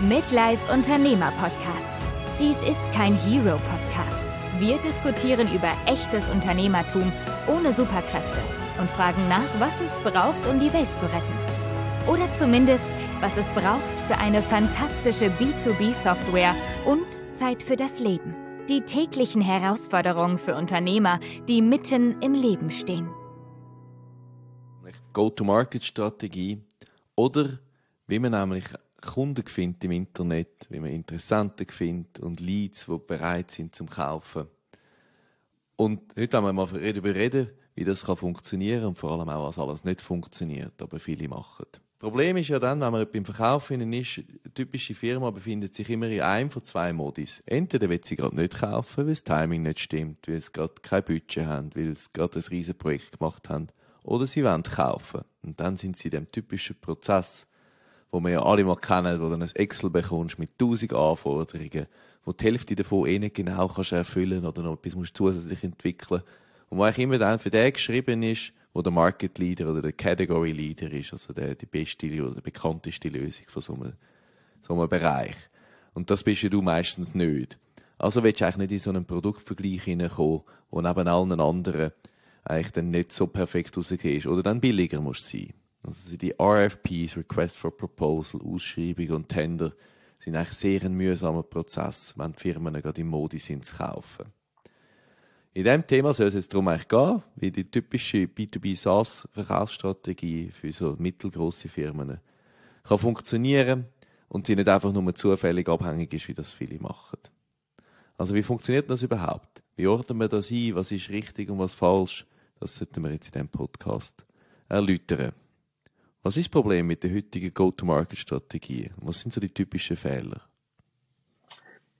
Midlife Unternehmer Podcast. Dies ist kein Hero Podcast. Wir diskutieren über echtes Unternehmertum ohne Superkräfte und fragen nach, was es braucht, um die Welt zu retten. Oder zumindest, was es braucht für eine fantastische B2B-Software und Zeit für das Leben. Die täglichen Herausforderungen für Unternehmer, die mitten im Leben stehen. Go-to-Market-Strategie oder wie man nämlich Kunden findet im Internet, wie man Interessenten findet und Leads, die bereit sind zum Kaufen. Und heute haben wir mal darüber reden, wie das kann funktionieren und vor allem auch, was alles nicht funktioniert, aber viele machen. Das Problem ist ja dann, wenn man beim Verkauf ist, eine typische Firma befindet sich immer in einem von zwei Modis. Entweder will sie gerade nicht kaufen, weil das Timing nicht stimmt, weil sie gerade kein Budget haben, weil sie gerade ein riesiges Projekt gemacht haben, oder sie wollen kaufen. Und dann sind sie in dem typischen Prozess, wo wir ja alle mal kennen, wo du ein Excel bekommst mit tausend Anforderungen, wo die Hälfte davon eh nicht genau kannst erfüllen oder noch etwas musst zusätzlich entwickeln. Und wo eigentlich immer dann für den geschrieben ist, wo der Market Leader oder der Category Leader ist, also der, die beste oder bekannteste Lösung von so einem, so einem Bereich. Und das bist ja du meistens nicht. Also willst du eigentlich nicht in so einen Produktvergleich hineinkommen, wo neben allen anderen eigentlich dann nicht so perfekt rausgehst oder dann billiger musst sein. Also die RFPs, Request for Proposal, Ausschreibung und Tender sind eigentlich sehr ein mühsamer Prozess, wenn die Firmen gerade im Modi sind zu kaufen. In diesem Thema soll es jetzt darum eigentlich gehen, wie die typische B2B SaaS-Verkaufsstrategie für so mittelgroße Firmen kann funktionieren und sie nicht einfach nur zufällig abhängig ist, wie das viele machen. Also wie funktioniert das überhaupt? Wie ordnen wir das ein? Was ist richtig und was falsch? Das sollten wir jetzt in diesem Podcast erläutern. Was ist das Problem mit der heutigen Go-to-Market-Strategie? Was sind so die typischen Fehler?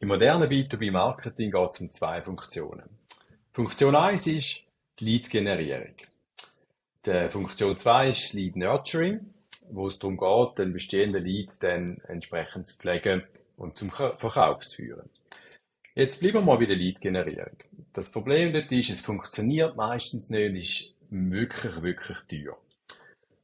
Im modernen B2B-Marketing geht es um zwei Funktionen. Funktion 1 ist die Lead-Generierung. Funktion 2 ist Lead Nurturing, wo es darum geht, den bestehenden Lead dann entsprechend zu pflegen und zum Verkauf zu führen. Jetzt bleiben wir mal bei der Lead-Generierung. Das Problem dort ist, es funktioniert meistens nicht und ist wirklich, wirklich teuer.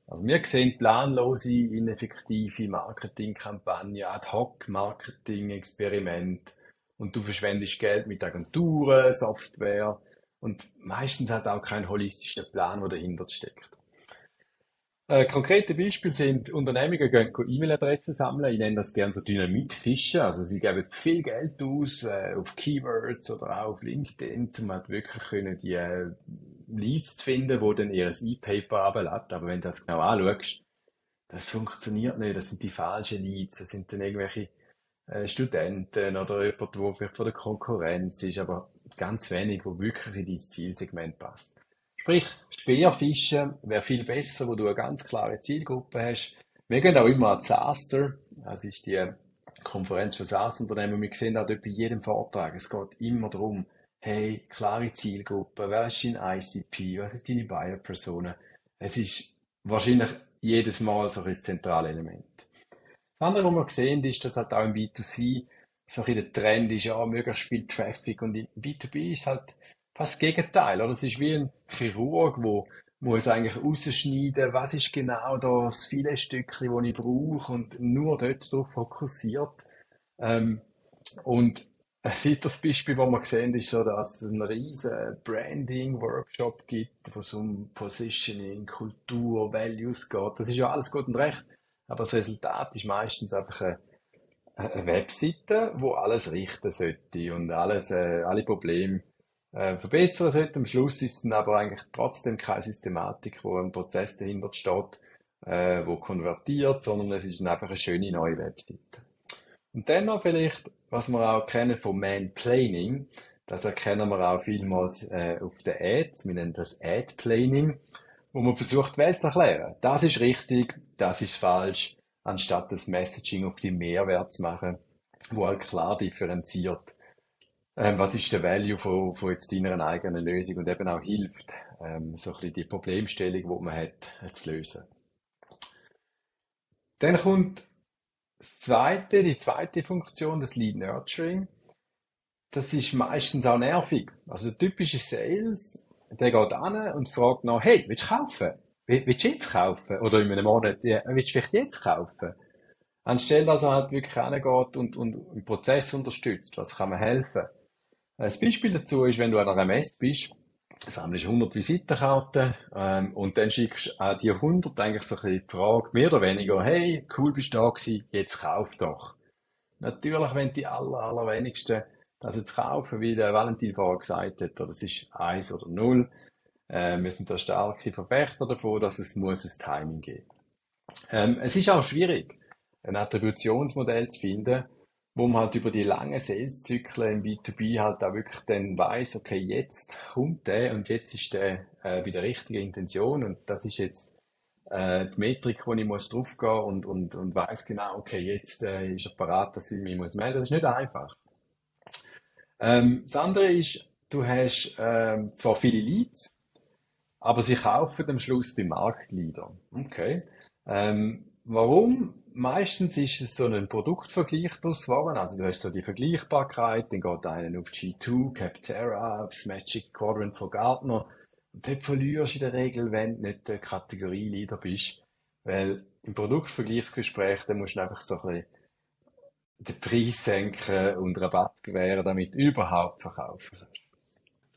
Also wir sehen planlose, ineffektive Marketingkampagnen, Ad-Hoc-Marketing-Experimente und du verschwendest Geld mit Agenturen, Software und meistens hat auch kein holistischer Plan, der dahinter steckt. Äh, konkrete Beispiele sind, Unternehmungen gehen E-Mail-Adressen sammeln. Ich nenne das gerne so Dynamitfischen. Also sie geben viel Geld aus äh, auf Keywords oder auch auf LinkedIn, um halt wirklich können die äh, Leads zu finden, wo dann ihr E-Paper abladen. Aber wenn du das genau anschaust, das funktioniert nicht. Das sind die falschen Leads. Das sind dann irgendwelche äh, Studenten oder jemand, der vielleicht von der Konkurrenz ist, aber ganz wenig, wo wirklich in dein Zielsegment passt. Sprich, Speerfischen wäre viel besser, wo du eine ganz klare Zielgruppe hast. Wir gehen auch immer an Zaster, das ist die Konferenz für SaaS-Unternehmen. Wir sehen auch dort bei jedem Vortrag, es geht immer darum, hey, klare Zielgruppe, wer ist dein ICP, was ist deine Buyer-Persona? Es ist wahrscheinlich jedes Mal so ein zentrales Element. Das andere, was wir sehen, ist, dass halt auch im B2C so ein der Trend ist, ja, möglichst viel Traffic und im B2B ist halt fast das Gegenteil, oder? Es ist wie ein Chirurg, wo muss eigentlich rausschneiden, was ist genau das viele Stückchen, das ich brauche und nur dort drauf fokussiert. Ähm, und ein weiteres Beispiel, das wir sehen, ist so, dass es einen riesen Branding-Workshop gibt, wo es um Positioning, Kultur, Values geht. Das ist ja alles gut und recht. Aber das Resultat ist meistens einfach eine, eine Webseite, wo alles richten sollte und alles, äh, alle Probleme äh, verbessern sollte. Am Schluss ist es aber eigentlich trotzdem keine Systematik, wo ein Prozess dahinter steht, äh, wo konvertiert, sondern es ist einfach eine schöne neue Webseite. Und dann noch vielleicht was wir auch kennen vom Man-Planning, das erkennen wir auch vielmals äh, auf den Ads. Wir nennen das Ad-Planning, wo man versucht, die Welt zu erklären. Das ist richtig, das ist falsch, anstatt das Messaging auf die Mehrwert zu machen, wo halt klar differenziert, ähm, was ist der Value von, von jetzt deiner eigenen Lösung und eben auch hilft, ähm, so ein bisschen die Problemstellung, die man hat, zu lösen. Dann kommt das zweite, die zweite Funktion, das Lead Nurturing, das ist meistens auch nervig. Also der typische Sales, der geht an und fragt nach, hey, willst du kaufen? Willst du jetzt kaufen? Oder in einem Monat, ja, willst du vielleicht jetzt kaufen? Anstelle, dass er halt wirklich reingeht und, und einen Prozess unterstützt, was kann man helfen? Ein Beispiel dazu ist, wenn du an einer Messe bist, sammelst 100 Visitenkarten ähm, und dann schickst an die 100 eigentlich so ein bisschen die Frage, mehr oder weniger, hey, cool bist du da gewesen, jetzt kauf doch. Natürlich, wenn die aller, allerwenigsten das jetzt kaufen, wie der Valentin vorher gesagt hat, das ist eins oder null. Äh, wir sind da starke Verfechter davon, dass es muss ein Timing geben. Ähm, es ist auch schwierig, ein Attributionsmodell zu finden, wo man halt über die langen Sales-Zyklen im B2B halt auch wirklich dann weiss, okay, jetzt kommt der und jetzt ist der äh, der richtigen Intention und das ist jetzt äh, die Metrik, wo ich muss draufgehen und, und, und weiss genau, okay, jetzt äh, ist er parat, dass ich mich muss melden. Das ist nicht einfach. Ähm, das andere ist, du hast ähm, zwar viele Leads, aber sie kaufen am Schluss die Marktleader. Okay. Ähm, warum? Meistens ist es so ein Produktvergleich daraus geworden. Also du hast so die Vergleichbarkeit, dann geht einer auf G2, Capterra, aufs Magic Quadrant von Gartner. Und dort verlierst du in der Regel, wenn du nicht der Kategorieleader bist. Weil im Produktvergleichsgespräch, da musst du einfach so ein bisschen den Preis senken und Rabatt gewähren, damit du überhaupt verkaufen kannst.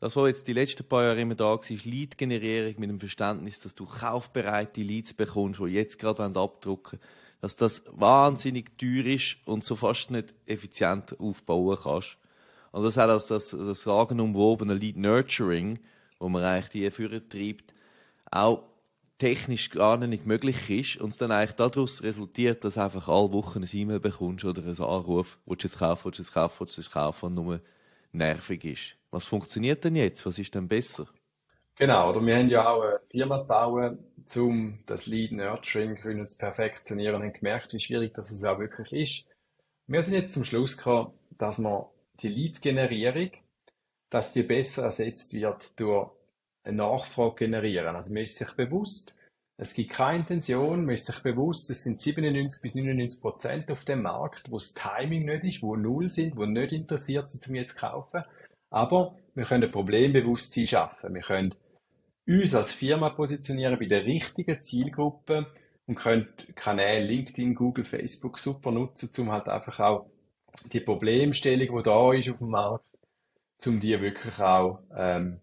Das, was jetzt die letzten paar Jahre immer da war, ist Lead-Generierung mit dem Verständnis, dass du kaufbereite Leads bekommst, die jetzt gerade abdrucken dass das wahnsinnig teuer ist und so fast nicht effizient aufbauen kannst. Und das hat also das, das sagenumwobene Lead Nurturing, wo man eigentlich die Führer treibt, auch technisch gar nicht möglich ist und es dann eigentlich daraus resultiert, dass einfach alle Wochen ein E-Mail bekommst oder einen Anruf, willst du jetzt kaufen, willst du jetzt kaufen, willst du jetzt kaufen und nur nervig ist. Was funktioniert denn jetzt? Was ist denn besser? Genau, oder wir haben ja auch eine Firma gebaut, um das Lead Nurturing zu perfektionieren und gemerkt, wie schwierig das auch wirklich ist. Wir sind jetzt zum Schluss gekommen, dass man die Lead-Generierung, dass die besser ersetzt wird durch eine Nachfrage generieren. Also man ist sich bewusst, es gibt keine Intention, man ist sich bewusst, es sind 97 bis 99 Prozent auf dem Markt, wo das Timing nicht ist, wo null sind, wo nicht interessiert sind, um jetzt zu kaufen. Aber wir können ein Problembewusstsein schaffen. Wir können uns als Firma positionieren bei der richtigen Zielgruppe und können Kanäle LinkedIn, Google, Facebook super nutzen, um halt einfach auch die Problemstellung, die da ist auf dem Markt, um die wirklich auch ähm,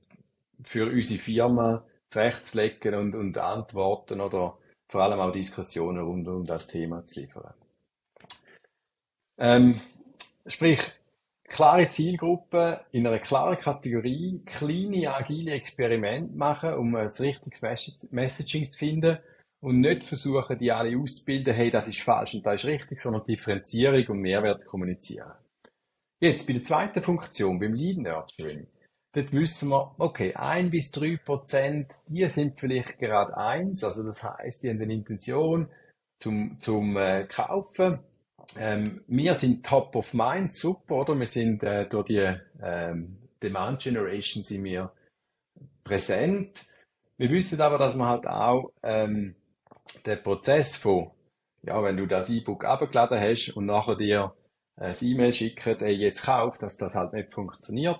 für unsere Firma zurechtzulegen und, und Antworten oder vor allem auch Diskussionen rund um das Thema zu liefern. Ähm, sprich, klare Zielgruppe in einer klaren Kategorie, kleine, agile Experimente machen, um ein richtiges Messaging zu finden und nicht versuchen, die alle auszubilden, hey, das ist falsch und das ist richtig, sondern Differenzierung und Mehrwert kommunizieren. Jetzt bei der zweiten Funktion, beim Lead Nurturing. Dort wissen wir, okay, ein bis drei Prozent, die sind vielleicht gerade eins, also das heißt, die haben eine Intention zum, zum äh, Kaufen. Ähm, wir sind top of mind, super, oder? Wir sind äh, durch die ähm, Demand Generation sind wir präsent. Wir wissen aber, dass man halt auch ähm, den Prozess von, ja, wenn du das E-Book abgeladen hast und nachher dir ein E-Mail schicken, ey, jetzt kauf, dass das halt nicht funktioniert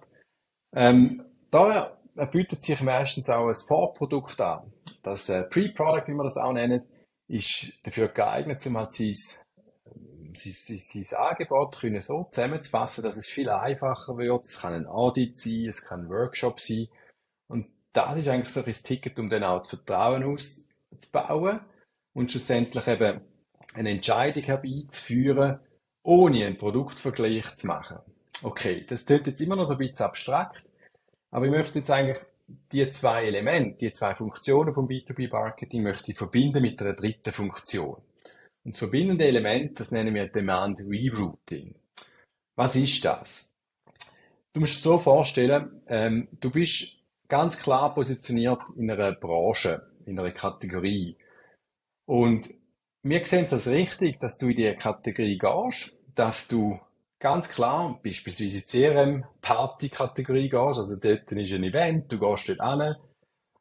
ähm, da bietet sich meistens auch ein Vorprodukt an. Das äh, Pre-Product, wie man das auch nennt, ist dafür geeignet, um halt sein, sein, sein, sein Angebot können so zusammenzufassen, dass es viel einfacher wird. Es kann ein Audit sein, es kann ein Workshop sein. Und das ist eigentlich so ein Ticket, um dann auch das Vertrauen auszubauen und schlussendlich eben eine Entscheidung herbeizuführen, ohne einen Produktvergleich zu machen. Okay, das klingt jetzt immer noch so ein bisschen abstrakt, aber ich möchte jetzt eigentlich die zwei Elemente, die zwei Funktionen vom B2B-Marketing möchte ich verbinden mit einer dritten Funktion. Und das verbindende Element, das nennen wir Demand Rerouting. Was ist das? Du musst es so vorstellen, ähm, du bist ganz klar positioniert in einer Branche, in einer Kategorie. Und wir sehen es als richtig, dass du in diese Kategorie gehst, dass du ganz klar, beispielsweise CRM-Party-Kategorie gehst, also dort ist ein Event, du gehst dort hin,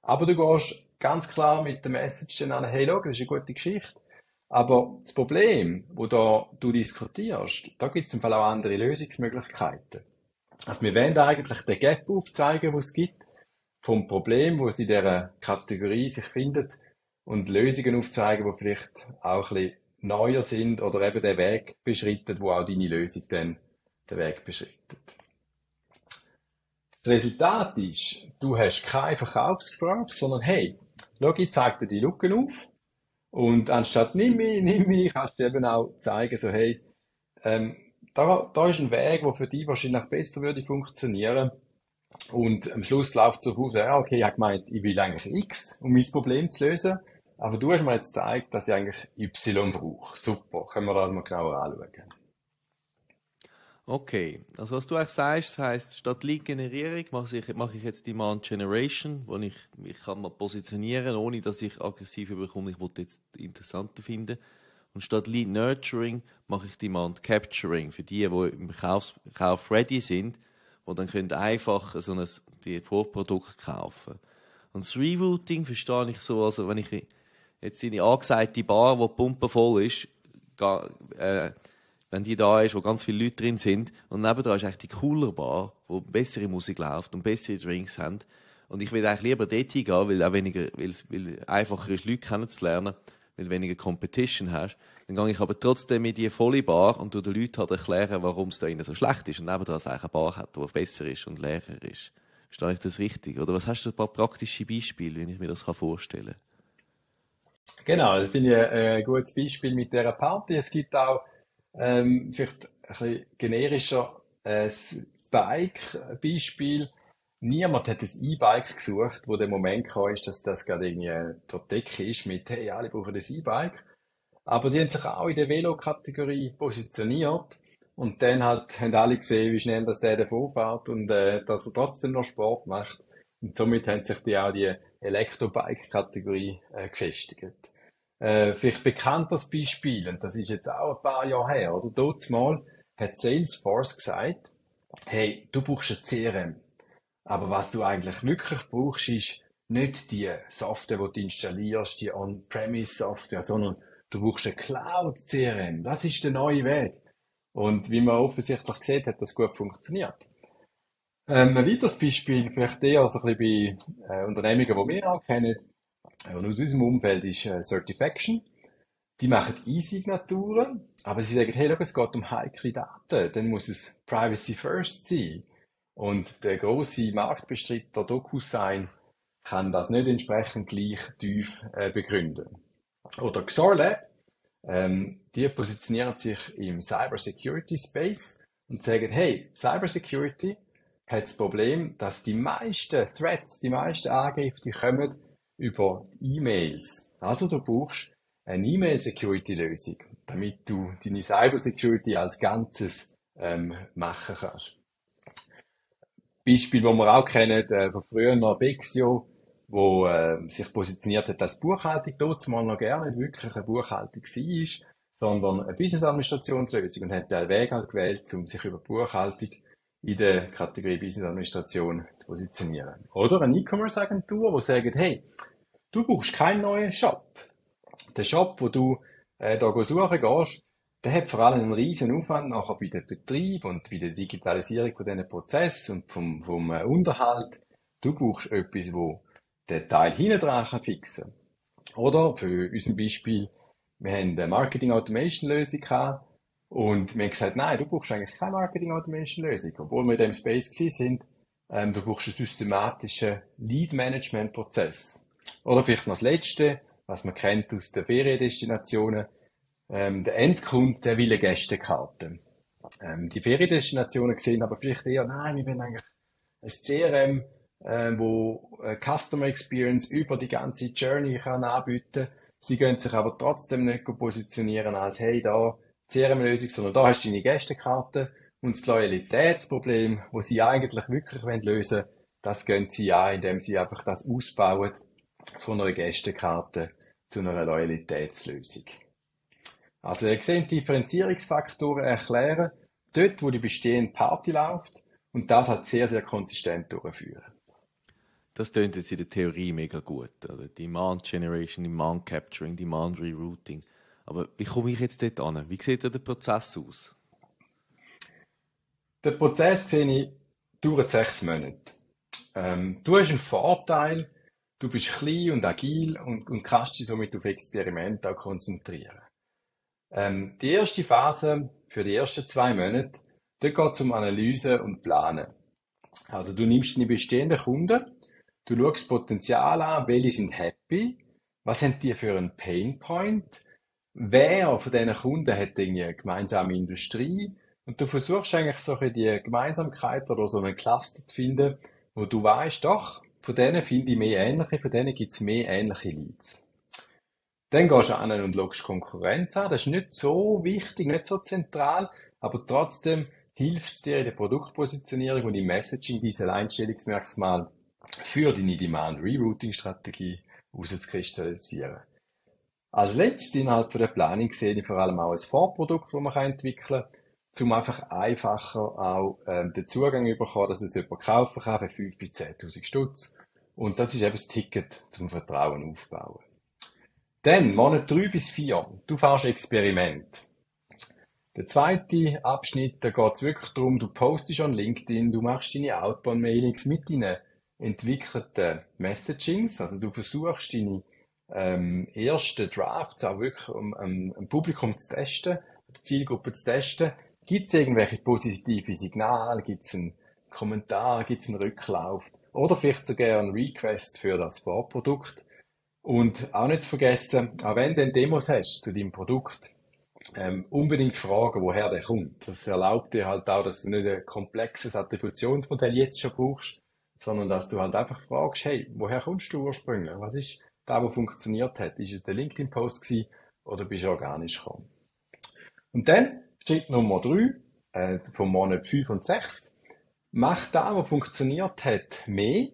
aber du gehst ganz klar mit der Message dann an, hey, schau, das ist eine gute Geschichte. Aber das Problem, wo da du diskutierst, da gibt es im Fall auch andere Lösungsmöglichkeiten. Also wir wollen eigentlich den Gap aufzeigen, wo es gibt, vom Problem, wo es in dieser Kategorie sich findet, und Lösungen aufzeigen, die vielleicht auch ein bisschen neuer sind oder eben den Weg beschritten, wo auch deine Lösung dann den Weg beschreitet. Das Resultat ist, du hast kein Verkaufsgespräch, sondern hey, schau, ich zeige dir die Lücken auf und anstatt nimm mich, nimm mich, kannst du eben auch zeigen, so hey, ähm, da, da ist ein Weg, der für dich wahrscheinlich besser würde funktionieren. Und am Schluss läuft es so aus, ja, okay, ich habe gemeint, ich will eigentlich X, um mein Problem zu lösen. Aber du hast mir jetzt gezeigt, dass ich eigentlich Y brauche. Super, können wir das mal genauer anschauen. Okay, also was du eigentlich sagst, das heisst, statt Lead-Generierung mache ich, mache ich jetzt Demand Generation, wo ich mich kann mal positionieren, ohne dass ich aggressiv überkomme, ich wollte jetzt interessanter finden. Und statt Lead Nurturing mache ich Demand Capturing für die, die im Kauf, Kauf ready sind, die dann können einfach so ein die Vorprodukt kaufen. Und das Rerouting verstehe ich so, also wenn ich jetzt in die angesagte Bar, wo die Pumpe voll ist, äh, wenn die da ist, wo ganz viele Leute drin sind. Und nebenan ist eigentlich die cooler Bar, wo bessere Musik läuft und bessere Drinks haben. Und ich will eigentlich lieber dort hingehen, weil auch weniger, weil weil einfacher ist, Leute kennenzulernen, weil du weniger Competition hast. Dann gehe ich aber trotzdem in die volle Bar und den Leuten halt erklären, warum es da innen so schlecht ist. Und nebenan eigentlich eine Bar hat, die besser ist und leerer ist. Verstehe ich das richtig? Oder was hast du ein paar praktische Beispiele, wie ich mir das vorstellen kann? Genau, das finde ich ein gutes Beispiel mit dieser Party. Es gibt auch ähm, vielleicht ein bisschen generischer äh, Bike-Beispiel. Niemand hat ein E-Bike gesucht, wo der Moment kam, ist, dass das gerade irgendwie Decke ist mit, hey, alle brauchen ein E-Bike. Aber die haben sich auch in der Velo-Kategorie positioniert. Und dann halt, haben alle gesehen, wie schnell das der davon fährt und äh, dass er trotzdem noch Sport macht. Und somit haben sich die auch die Elektrobike-Kategorie äh, gefestigt. Äh, vielleicht bekannt das Beispiel, und das ist jetzt auch ein paar Jahre her, oder? Dort mal hat Salesforce gesagt, hey, du brauchst ein CRM. Aber was du eigentlich wirklich brauchst, ist nicht die Software, die du installierst, die On-Premise-Software, sondern du brauchst ein Cloud-CRM. Das ist der neue Weg. Und wie man offensichtlich sieht, hat das gut funktioniert. Ähm, ein weiteres Beispiel, vielleicht eher so ein bisschen bei äh, Unternehmungen, die wir auch kennen, und aus unserem Umfeld ist äh, Certification. Die machen E-Signaturen, aber sie sagen, hey, look, es geht um heikle Daten, dann muss es Privacy First sein. Und der große Marktbestreiter DocuSign kann das nicht entsprechend gleich tief äh, begründen. Oder XORLab, ähm, die positionieren sich im Cybersecurity Space und sagen, hey, Cybersecurity hat das Problem, dass die meisten Threats, die meisten Angriffe, die kommen über E-Mails. Also du brauchst eine E-Mail-Security-Lösung, damit du deine Cyber-Security als Ganzes ähm, machen kannst. Beispiel, wo wir auch kennen, äh, von früher noch Bexio, wo äh, sich positioniert hat als Buchhaltung, dort mal noch gerne nicht wirklich eine Buchhaltung war, sondern eine Business-Administrationslösung und hat den Weg halt gewählt, um sich über Buchhaltung in der Kategorie Business Administration zu positionieren. Oder eine E-Commerce-Agentur, die sagt, hey, du brauchst keinen neuen Shop. Der Shop, wo du äh, da suchen gehst, der hat vor allem einen riesen Aufwand nachher bei dem Betrieb und bei der Digitalisierung von diesen Prozessen und vom, vom äh, Unterhalt. Du brauchst etwas, wo den Teil hinten dran kann fixen. Oder für unser Beispiel, wir haben eine Marketing Automation Lösung gehabt, und wir haben gesagt, nein, du brauchst eigentlich keine Marketing Automation Lösung. Obwohl wir in dem Space sind, ähm, du brauchst einen systematischen Lead Management Prozess. Oder vielleicht noch das Letzte, was man kennt aus den Feriendestinationen, ähm, der Endkunde, der will eine Gästekarte. Ähm, die Feriendestinationen sehen aber vielleicht eher, nein, wir wollen eigentlich ein CRM, äh, wo äh, Customer Experience über die ganze Journey kann anbieten. Sie können sich aber trotzdem nicht positionieren als, hey, da, CRM-Lösung, sondern da hast du deine Gästekarte und das Loyalitätsproblem, wo sie eigentlich wirklich lösen wollen, das gehen sie an, indem sie einfach das ausbauen von einer Gästekarte zu einer Loyalitätslösung. Also ihr seht Differenzierungsfaktoren erklären, dort wo die bestehende Party läuft und das halt sehr, sehr konsistent durchführen. Das klingt jetzt in der Theorie mega gut. Oder? Demand Generation, Demand Capturing, Demand Rerouting. Aber wie komme ich jetzt dort an? Wie sieht der Prozess aus? Der Prozess sehe ich dauert sechs Monate. Ähm, du hast einen Vorteil, du bist klein und agil und, und kannst dich somit auf Experimente auch konzentrieren. Ähm, die erste Phase für die ersten zwei Monate, da geht es um Analyse und Planen. Also du nimmst deine bestehenden Kunden, du schaust Potenzial an, welche sind happy, was haben die für einen Painpoint, wer von diesen Kunden hat eine gemeinsame Industrie und du versuchst eigentlich so ein die Gemeinsamkeit oder so einen Cluster zu finden, wo du weißt, doch, von denen finde ich mehr ähnliche, von denen gibt es mehr ähnliche Leads. Dann gehst du an und schaust Konkurrenz an. Das ist nicht so wichtig, nicht so zentral, aber trotzdem hilft es dir in der Produktpositionierung und im Messaging diese Einstellungsmerkmal für deine Demand-Rerouting-Strategie herauszukristallisieren. Als letztes innerhalb der Planung sehe ich vor allem auch ein Vorprodukt, das man entwickeln kann, um einfach einfacher auch ähm, den Zugang zu bekommen, dass es jemand kaufen kann für 5.000 bis 10.000 Stutz. Und das ist eben das Ticket zum Vertrauen aufbauen. Dann, Monat 3 bis 4, du fährst Experiment. Der zweite Abschnitt, da geht es wirklich darum, du postest an LinkedIn, du machst deine Outbound-Mailings mit deinen entwickelten Messagings, also du versuchst deine ähm, ersten Drafts auch wirklich um, um, um Publikum zu testen, die Zielgruppe zu testen. Gibt es irgendwelche positive Signale? Gibt es einen Kommentar? Gibt es einen Rücklauf? Oder vielleicht sogar einen Request für das Vorprodukt? Und auch nicht zu vergessen, auch wenn du Demos hast zu deinem Produkt, ähm, unbedingt fragen, woher der kommt. Das erlaubt dir halt auch, dass du nicht ein komplexes Attributionsmodell jetzt schon brauchst, sondern dass du halt einfach fragst, hey, woher kommst du ursprünglich? Was ist da, wo funktioniert hat? Ist es der LinkedIn-Post gewesen oder bist du organisch gekommen? Und dann, Schritt Nummer drei, äh, vom Monat fünf und sechs, mach da, wo funktioniert hat, mehr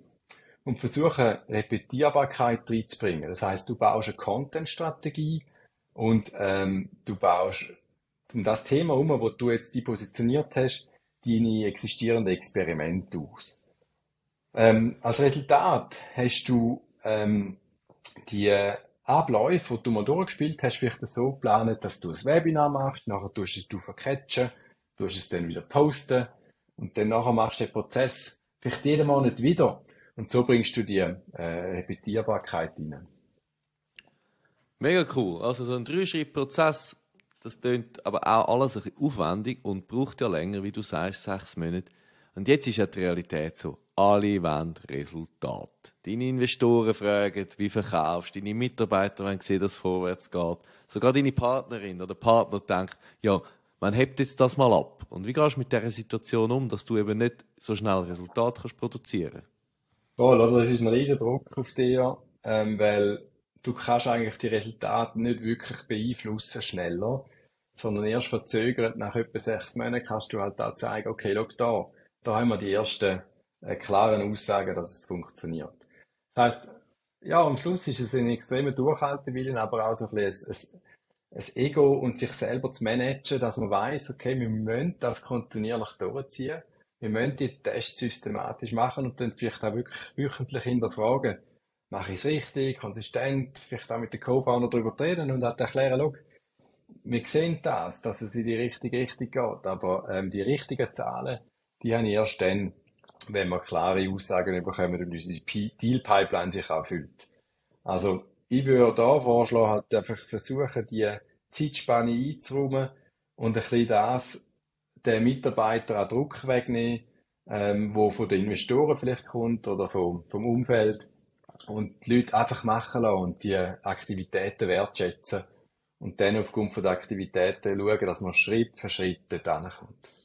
und versuche Repetierbarkeit reinzubringen. Das heißt, du baust eine Content-Strategie und ähm, du baust um das Thema herum, wo du jetzt die positioniert hast, deine existierenden Experimente aus. Ähm, als Resultat hast du ähm, die Abläufe, die du mal durchgespielt hast, vielleicht so geplant, dass du ein Webinar machst, nachher tust du es du vercatchen, tust es dann wieder posten und dann nachher machst du den Prozess vielleicht jeden Monat wieder. Und so bringst du die äh, Repetierbarkeit rein. Mega cool. Also so ein Drei-Schritt-Prozess, das klingt aber auch alles ein bisschen aufwendig und braucht ja länger, wie du sagst, sechs Monate. Und jetzt ist ja die Realität so. Alle wollen Resultat. Deine Investoren fragen, wie verkaufst du, deine Mitarbeiter wollen sehen, dass es vorwärts geht. Sogar deine Partnerin oder Partner denkt, ja, man hebt jetzt das mal ab. Und wie gehst du mit dieser Situation um, dass du eben nicht so schnell Resultat kannst produzieren kannst? Voll, oder? Das ist ein riesen Druck auf dir, ähm, weil du kannst eigentlich die Resultate nicht wirklich beeinflussen schneller, sondern erst verzögert nach etwa sechs Monaten kannst du halt da zeigen, okay, schau da, da haben wir die ersten klaren Aussagen, dass es funktioniert. Das heißt, ja, am Schluss ist es ein extremer Durchhaltewillen, aber auch so ein bisschen ein, ein, Ego und sich selber zu managen, dass man weiß, okay, wir müssen das kontinuierlich durchziehen wir müssen die Tests systematisch machen und dann vielleicht auch wirklich wöchentlich hinterfragen, mache ich es richtig, konsistent, vielleicht auch mit den Co-Founder darüber reden und halt erklären, schau, wir sehen das, dass es in die richtige Richtung geht, aber ähm, die richtigen Zahlen, die haben ich erst dann, wenn wir klare Aussagen bekommen und unsere Deal-Pipeline sich auch füllt. Also, ich würde da vorschlagen, halt einfach versuchen, die Zeitspanne einzuräumen und ein bisschen das den Mitarbeiter auch Druck wegnehmen, ähm, wo von den Investoren vielleicht kommt oder vom, vom Umfeld und die Leute einfach machen lassen und die Aktivitäten wertschätzen und dann aufgrund von der Aktivitäten schauen, dass man Schritt für Schritt dort kommt.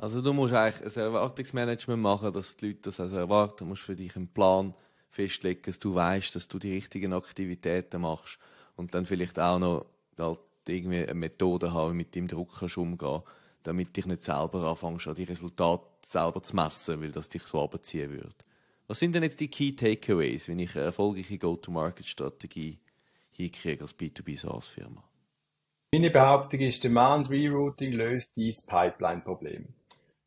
Also du musst eigentlich ein Erwartungsmanagement machen, dass die Leute das also erwarten. Du musst für dich einen Plan festlegen, dass du weißt, dass du die richtigen Aktivitäten machst und dann vielleicht auch noch halt irgendwie eine Methode haben, mit dem Druck kannst damit dich nicht selber anfängst, an die Resultate selber zu messen, weil das dich so abziehen würde. Was sind denn jetzt die Key Takeaways, wenn ich eine erfolgreiche Go-to-Market-Strategie hinkriege als B2B SaaS-Firma? Meine Behauptung ist, Demand Rerouting löst dieses Pipeline-Problem.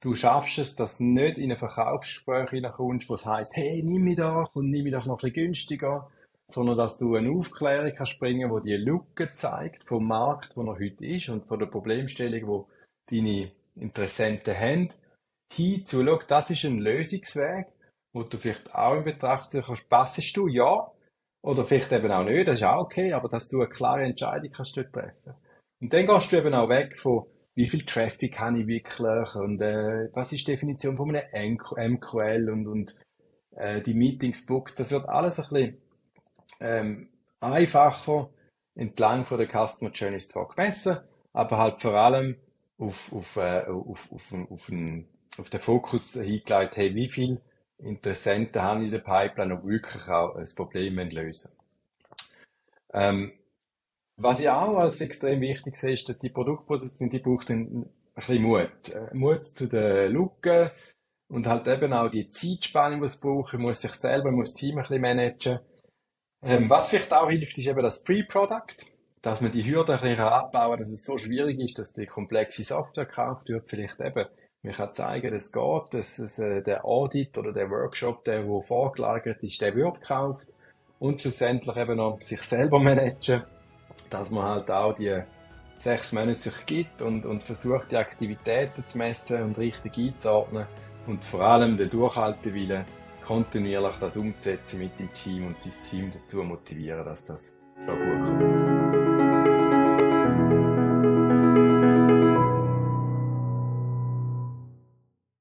Du schaffst es, dass du nicht in ein Verkaufsgespräch hineinkommst, wo es heisst, hey, nimm mich doch und nimm mich doch noch ein bisschen günstiger, sondern dass du eine Aufklärung kannst bringen, wo die Lücke zeigt vom Markt, wo er heute ist und von der Problemstellung, wo deine Interessenten haben, hinzu, schau, das ist ein Lösungsweg, wo du vielleicht auch in Betracht ziehen kannst, passest du, ja, oder vielleicht eben auch nicht, das ist auch okay, aber dass du eine klare Entscheidung kannst dort treffen. Und dann gehst du eben auch weg von, wie viel Traffic habe ich wirklich und äh, was ist die Definition von einem MQL und, und äh, die Meetings booked. Das wird alles ein bisschen ähm, einfacher entlang von der Customer Journey zwar gemessen, aber halt vor allem auf, auf, äh, auf, auf, auf, einen, auf den Fokus hingelegt, hey, wie viel Interessenten haben in der Pipeline, die wirklich auch ein Problem lösen ähm, Was ich auch als extrem wichtig sehe, ist, dass die Produktposition, die braucht ein, bisschen Mut. Äh, Mut zu den Lücken und halt eben auch die Zeitspanne, die es braucht. Man muss sich selber, muss das Team ein bisschen managen. Ähm, was vielleicht auch hilft, ist eben das Pre-Product, dass man die Hürden ein bisschen abbauen dass es so schwierig ist, dass die komplexe Software gekauft wird. Vielleicht eben, man kann zeigen, dass es geht, dass es, äh, der Audit oder der Workshop, der wo vorgelagert ist, der wird gekauft. Und schlussendlich eben noch sich selber managen, dass man halt auch die sechs Monate sich gibt und, und versucht, die Aktivitäten zu messen und richtig einzuordnen und vor allem den Durchhaltewillen kontinuierlich das umzusetzen mit dem Team und das Team dazu motivieren, dass das schon gut kommt.